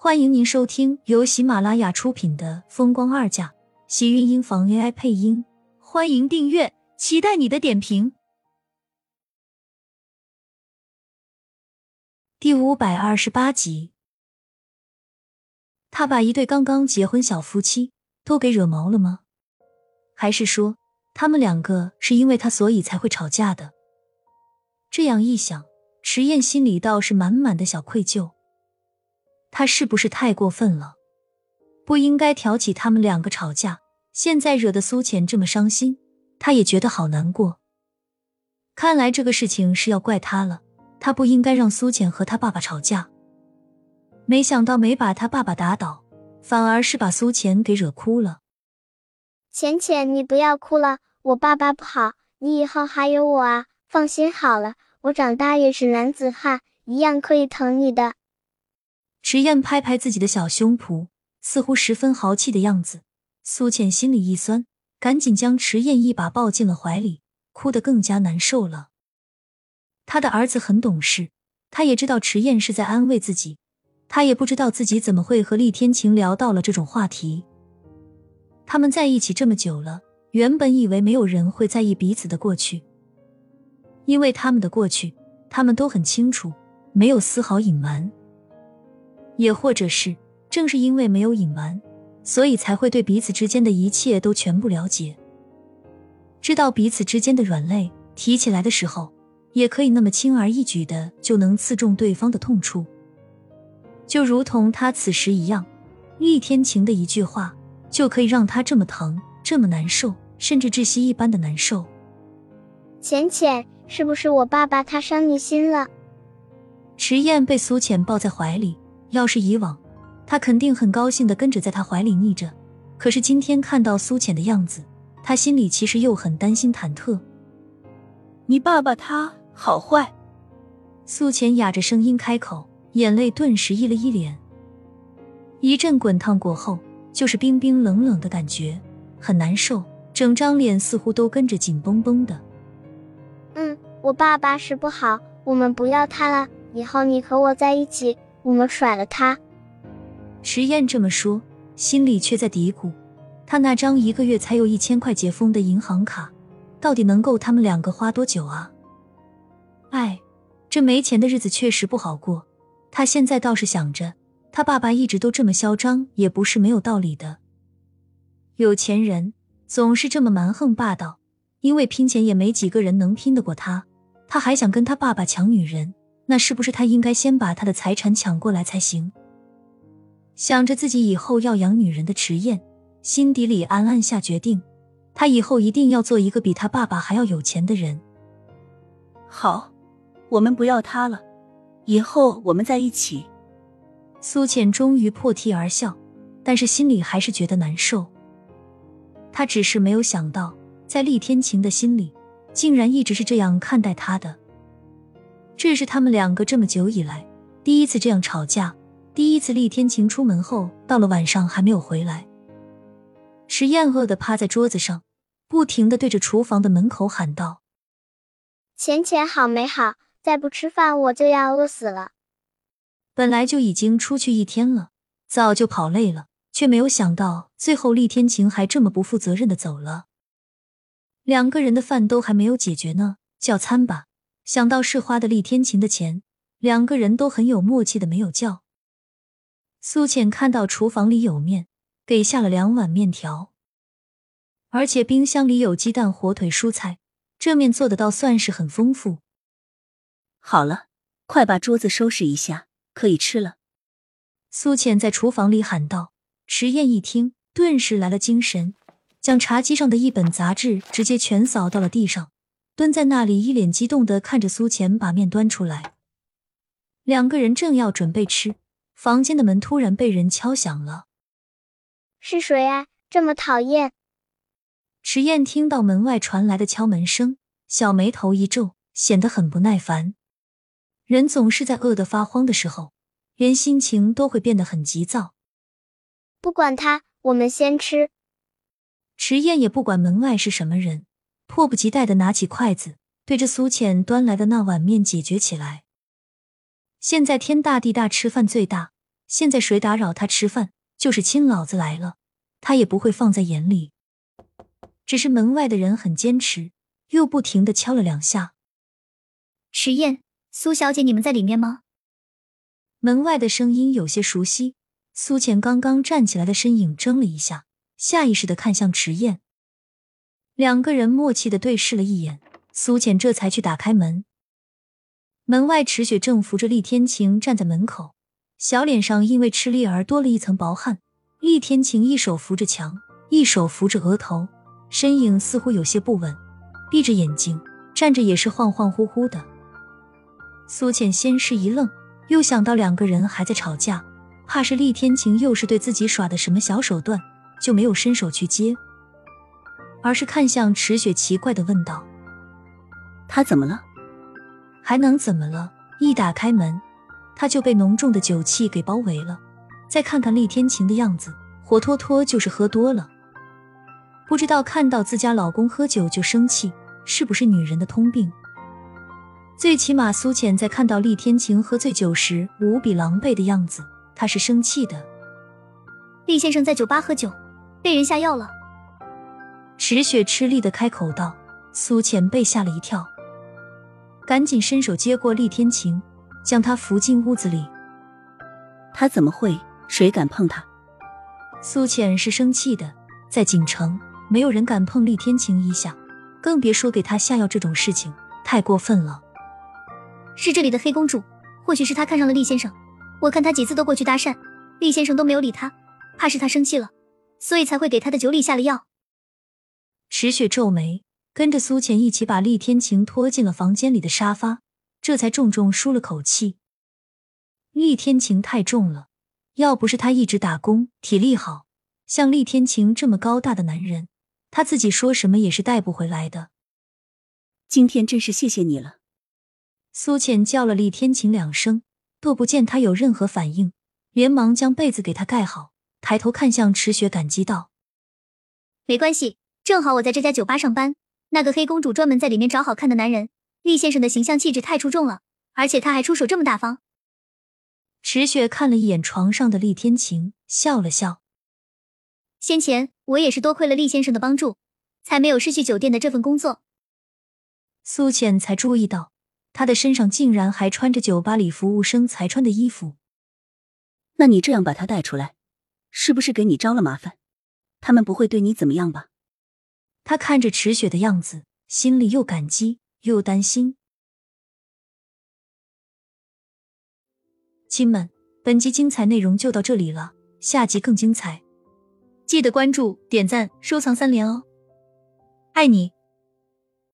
欢迎您收听由喜马拉雅出品的《风光二嫁》，喜运音房 AI 配音。欢迎订阅，期待你的点评。第五百二十八集，他把一对刚刚结婚小夫妻都给惹毛了吗？还是说他们两个是因为他所以才会吵架的？这样一想，迟燕心里倒是满满的小愧疚。他是不是太过分了？不应该挑起他们两个吵架，现在惹得苏浅这么伤心，他也觉得好难过。看来这个事情是要怪他了，他不应该让苏浅和他爸爸吵架。没想到没把他爸爸打倒，反而是把苏浅给惹哭了。浅浅，你不要哭了，我爸爸不好，你以后还有我啊，放心好了，我长大也是男子汉，一样可以疼你的。迟燕拍拍自己的小胸脯，似乎十分豪气的样子。苏浅心里一酸，赶紧将迟燕一把抱进了怀里，哭得更加难受了。他的儿子很懂事，他也知道迟燕是在安慰自己，他也不知道自己怎么会和厉天晴聊到了这种话题。他们在一起这么久了，原本以为没有人会在意彼此的过去，因为他们的过去，他们都很清楚，没有丝毫隐瞒。也或者是，正是因为没有隐瞒，所以才会对彼此之间的一切都全部了解，知道彼此之间的软肋，提起来的时候，也可以那么轻而易举的就能刺中对方的痛处。就如同他此时一样，厉天晴的一句话，就可以让他这么疼，这么难受，甚至窒息一般的难受。浅浅，是不是我爸爸他伤你心了？迟燕被苏浅抱在怀里。要是以往，他肯定很高兴的跟着在他怀里腻着。可是今天看到苏浅的样子，他心里其实又很担心忐忑。你爸爸他好坏？苏浅哑着声音开口，眼泪顿时溢了一脸。一阵滚烫过后，就是冰冰冷冷的感觉，很难受，整张脸似乎都跟着紧绷绷的。嗯，我爸爸是不好，我们不要他了。以后你和我在一起。我们甩了他。迟燕这么说，心里却在嘀咕：他那张一个月才有一千块解封的银行卡，到底能够他们两个花多久啊？哎，这没钱的日子确实不好过。他现在倒是想着，他爸爸一直都这么嚣张，也不是没有道理的。有钱人总是这么蛮横霸道，因为拼钱也没几个人能拼得过他。他还想跟他爸爸抢女人。那是不是他应该先把他的财产抢过来才行？想着自己以后要养女人的迟燕，心底里暗暗下决定，他以后一定要做一个比他爸爸还要有钱的人。好，我们不要他了，以后我们在一起。苏浅终于破涕而笑，但是心里还是觉得难受。他只是没有想到，在厉天晴的心里，竟然一直是这样看待他的。这是他们两个这么久以来第一次这样吵架，第一次厉天晴出门后到了晚上还没有回来。石燕饿的趴在桌子上，不停的对着厨房的门口喊道：“钱钱好没好？再不吃饭我就要饿死了。”本来就已经出去一天了，早就跑累了，却没有想到最后厉天晴还这么不负责任的走了。两个人的饭都还没有解决呢，叫餐吧。想到是花的厉天晴的钱，两个人都很有默契的没有叫。苏浅看到厨房里有面，给下了两碗面条，而且冰箱里有鸡蛋、火腿、蔬菜，这面做的倒算是很丰富。好了，快把桌子收拾一下，可以吃了。苏浅在厨房里喊道。迟燕一听，顿时来了精神，将茶几上的一本杂志直接全扫到了地上。蹲在那里，一脸激动的看着苏浅把面端出来。两个人正要准备吃，房间的门突然被人敲响了。是谁啊？这么讨厌！迟燕听到门外传来的敲门声，小眉头一皱，显得很不耐烦。人总是在饿得发慌的时候，连心情都会变得很急躁。不管他，我们先吃。迟燕也不管门外是什么人。迫不及待的拿起筷子，对着苏浅端来的那碗面解决起来。现在天大地大，吃饭最大，现在谁打扰他吃饭，就是亲老子来了，他也不会放在眼里。只是门外的人很坚持，又不停的敲了两下。迟燕，苏小姐，你们在里面吗？门外的声音有些熟悉，苏浅刚刚站起来的身影怔了一下，下意识的看向迟燕。两个人默契的对视了一眼，苏浅这才去打开门。门外，池雪正扶着厉天晴站在门口，小脸上因为吃力而多了一层薄汗。厉天晴一手扶着墙，一手扶着额头，身影似乎有些不稳，闭着眼睛站着也是恍恍惚惚的。苏浅先是一愣。又想到两个人还在吵架，怕是厉天晴又是对自己耍的什么小手段，就没有伸手去接，而是看向池雪，奇怪的问道：“他怎么了？还能怎么了？”一打开门，他就被浓重的酒气给包围了。再看看厉天晴的样子，活脱脱就是喝多了。不知道看到自家老公喝酒就生气，是不是女人的通病？最起码，苏浅在看到厉天晴喝醉酒时无比狼狈的样子，她是生气的。厉先生在酒吧喝酒，被人下药了。池雪吃力的开口道。苏浅被吓了一跳，赶紧伸手接过厉天晴，将他扶进屋子里。他怎么会？谁敢碰他？苏浅是生气的，在锦城没有人敢碰厉天晴一下，更别说给他下药这种事情，太过分了。是这里的黑公主，或许是她看上了厉先生。我看她几次都过去搭讪，厉先生都没有理她，怕是她生气了，所以才会给她的酒里下了药。池雪皱眉，跟着苏浅一起把厉天晴拖进了房间里的沙发，这才重重舒了口气。厉天晴太重了，要不是他一直打工，体力好，像厉天晴这么高大的男人，他自己说什么也是带不回来的。今天真是谢谢你了。苏浅叫了厉天晴两声，都不见他有任何反应，连忙将被子给他盖好，抬头看向池雪，感激道：“没关系，正好我在这家酒吧上班，那个黑公主专门在里面找好看的男人。厉先生的形象气质太出众了，而且他还出手这么大方。”池雪看了一眼床上的厉天晴，笑了笑：“先前我也是多亏了厉先生的帮助，才没有失去酒店的这份工作。”苏浅才注意到。他的身上竟然还穿着酒吧里服务生才穿的衣服。那你这样把他带出来，是不是给你招了麻烦？他们不会对你怎么样吧？他看着池雪的样子，心里又感激又担心。亲们，本集精彩内容就到这里了，下集更精彩，记得关注、点赞、收藏三连哦！爱你。